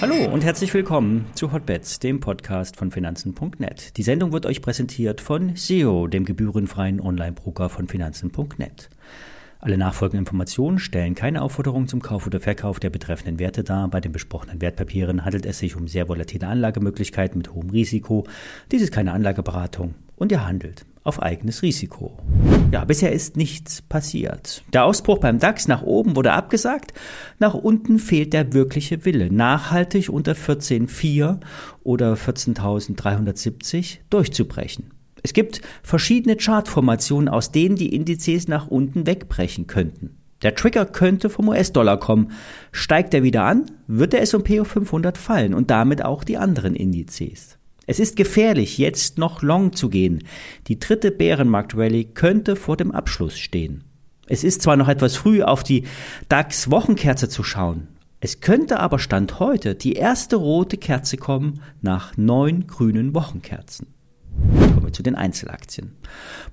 Hallo und herzlich willkommen zu Hotbets, dem Podcast von Finanzen.net. Die Sendung wird euch präsentiert von SEO, dem gebührenfreien Online-Broker von Finanzen.net. Alle nachfolgenden Informationen stellen keine Aufforderung zum Kauf oder Verkauf der betreffenden Werte dar. Bei den besprochenen Wertpapieren handelt es sich um sehr volatile Anlagemöglichkeiten mit hohem Risiko. Dies ist keine Anlageberatung und ihr handelt auf eigenes Risiko. Ja, bisher ist nichts passiert. Der Ausbruch beim DAX nach oben wurde abgesagt. Nach unten fehlt der wirkliche Wille, nachhaltig unter 14.4 oder 14.370 durchzubrechen. Es gibt verschiedene Chartformationen, aus denen die Indizes nach unten wegbrechen könnten. Der Trigger könnte vom US-Dollar kommen. Steigt er wieder an, wird der S&P auf 500 fallen und damit auch die anderen Indizes. Es ist gefährlich, jetzt noch long zu gehen. Die dritte Bärenmarkt-Rallye könnte vor dem Abschluss stehen. Es ist zwar noch etwas früh, auf die DAX-Wochenkerze zu schauen. Es könnte aber Stand heute die erste rote Kerze kommen nach neun grünen Wochenkerzen. Kommen wir zu den Einzelaktien.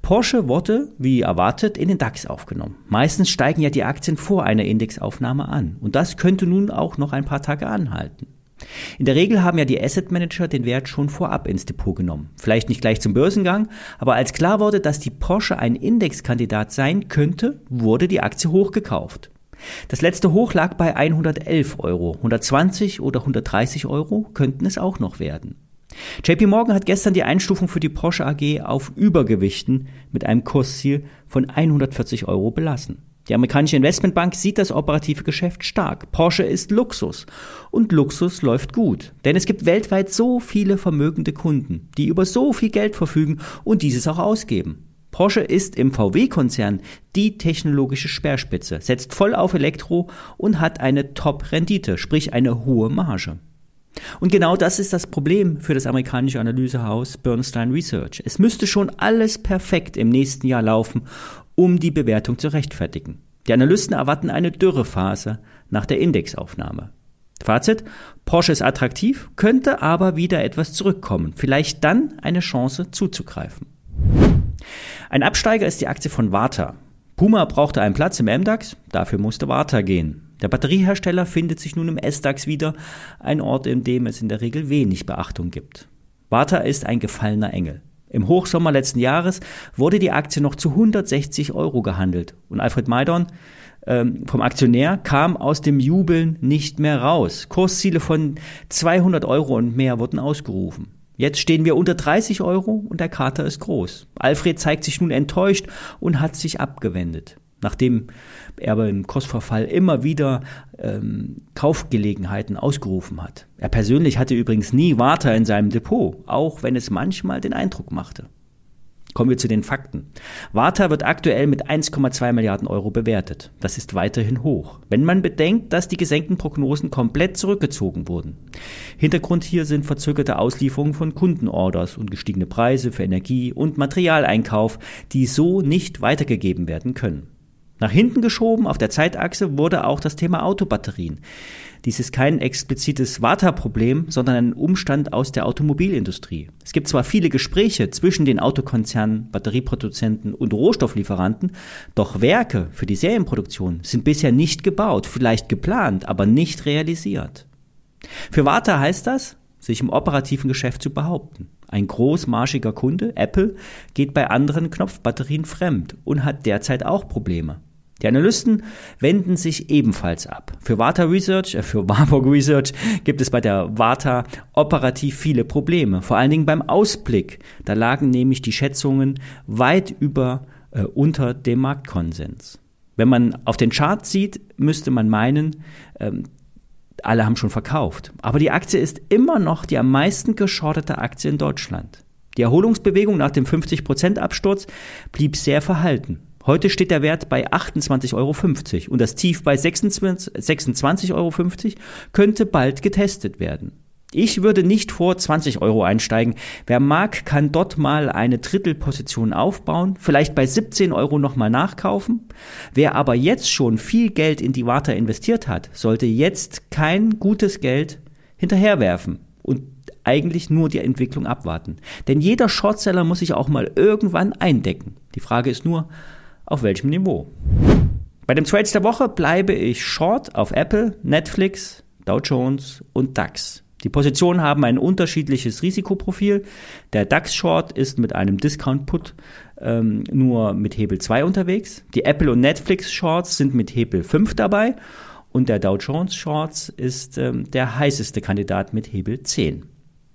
Porsche wurde, wie erwartet, in den DAX aufgenommen. Meistens steigen ja die Aktien vor einer Indexaufnahme an. Und das könnte nun auch noch ein paar Tage anhalten. In der Regel haben ja die Asset Manager den Wert schon vorab ins Depot genommen. Vielleicht nicht gleich zum Börsengang, aber als klar wurde, dass die Porsche ein Indexkandidat sein könnte, wurde die Aktie hochgekauft. Das letzte Hoch lag bei 111 Euro. 120 oder 130 Euro könnten es auch noch werden. JP Morgan hat gestern die Einstufung für die Porsche AG auf Übergewichten mit einem Kursziel von 140 Euro belassen. Die amerikanische Investmentbank sieht das operative Geschäft stark. Porsche ist Luxus und Luxus läuft gut. Denn es gibt weltweit so viele vermögende Kunden, die über so viel Geld verfügen und dieses auch ausgeben. Porsche ist im VW-Konzern die technologische Speerspitze, setzt voll auf Elektro und hat eine Top-Rendite, sprich eine hohe Marge. Und genau das ist das Problem für das amerikanische Analysehaus Bernstein Research. Es müsste schon alles perfekt im nächsten Jahr laufen, um die Bewertung zu rechtfertigen. Die Analysten erwarten eine Dürrephase nach der Indexaufnahme. Fazit, Porsche ist attraktiv, könnte aber wieder etwas zurückkommen, vielleicht dann eine Chance zuzugreifen. Ein Absteiger ist die Aktie von Warta. Puma brauchte einen Platz im MDAX, dafür musste Warta gehen. Der Batteriehersteller findet sich nun im S-DAX wieder, ein Ort, in dem es in der Regel wenig Beachtung gibt. Warta ist ein gefallener Engel. Im Hochsommer letzten Jahres wurde die Aktie noch zu 160 Euro gehandelt und Alfred Maidon ähm, vom Aktionär kam aus dem Jubeln nicht mehr raus. Kursziele von 200 Euro und mehr wurden ausgerufen. Jetzt stehen wir unter 30 Euro und der Kater ist groß. Alfred zeigt sich nun enttäuscht und hat sich abgewendet nachdem er beim Kursverfall immer wieder ähm, Kaufgelegenheiten ausgerufen hat. Er persönlich hatte übrigens nie Warta in seinem Depot, auch wenn es manchmal den Eindruck machte. Kommen wir zu den Fakten. Warta wird aktuell mit 1,2 Milliarden Euro bewertet. Das ist weiterhin hoch, wenn man bedenkt, dass die gesenkten Prognosen komplett zurückgezogen wurden. Hintergrund hier sind verzögerte Auslieferungen von Kundenorders und gestiegene Preise für Energie und Materialeinkauf, die so nicht weitergegeben werden können. Nach hinten geschoben auf der Zeitachse wurde auch das Thema Autobatterien. Dies ist kein explizites Warta-Problem, sondern ein Umstand aus der Automobilindustrie. Es gibt zwar viele Gespräche zwischen den Autokonzernen, Batterieproduzenten und Rohstofflieferanten, doch Werke für die Serienproduktion sind bisher nicht gebaut, vielleicht geplant, aber nicht realisiert. Für Warta heißt das, sich im operativen Geschäft zu behaupten. Ein großmarschiger Kunde, Apple, geht bei anderen Knopfbatterien fremd und hat derzeit auch Probleme. Die Analysten wenden sich ebenfalls ab. Für Warta Research, äh, für Warburg Research gibt es bei der Warta operativ viele Probleme. Vor allen Dingen beim Ausblick. Da lagen nämlich die Schätzungen weit über äh, unter dem Marktkonsens. Wenn man auf den Chart sieht, müsste man meinen, ähm, alle haben schon verkauft. Aber die Aktie ist immer noch die am meisten geschortete Aktie in Deutschland. Die Erholungsbewegung nach dem 50% Absturz blieb sehr verhalten. Heute steht der Wert bei 28,50 Euro und das Tief bei 26,50 Euro könnte bald getestet werden. Ich würde nicht vor 20 Euro einsteigen. Wer mag, kann dort mal eine Drittelposition aufbauen, vielleicht bei 17 Euro nochmal nachkaufen. Wer aber jetzt schon viel Geld in die Warta investiert hat, sollte jetzt kein gutes Geld hinterherwerfen und eigentlich nur die Entwicklung abwarten. Denn jeder Shortseller muss sich auch mal irgendwann eindecken. Die Frage ist nur, auf welchem Niveau. Bei dem Trades der Woche bleibe ich short auf Apple, Netflix, Dow Jones und DAX. Die Positionen haben ein unterschiedliches Risikoprofil. Der DAX Short ist mit einem Discount Put ähm, nur mit Hebel 2 unterwegs. Die Apple und Netflix Shorts sind mit Hebel 5 dabei. Und der Dow Jones Shorts ist ähm, der heißeste Kandidat mit Hebel 10.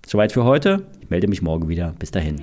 Soweit für heute. Ich melde mich morgen wieder. Bis dahin.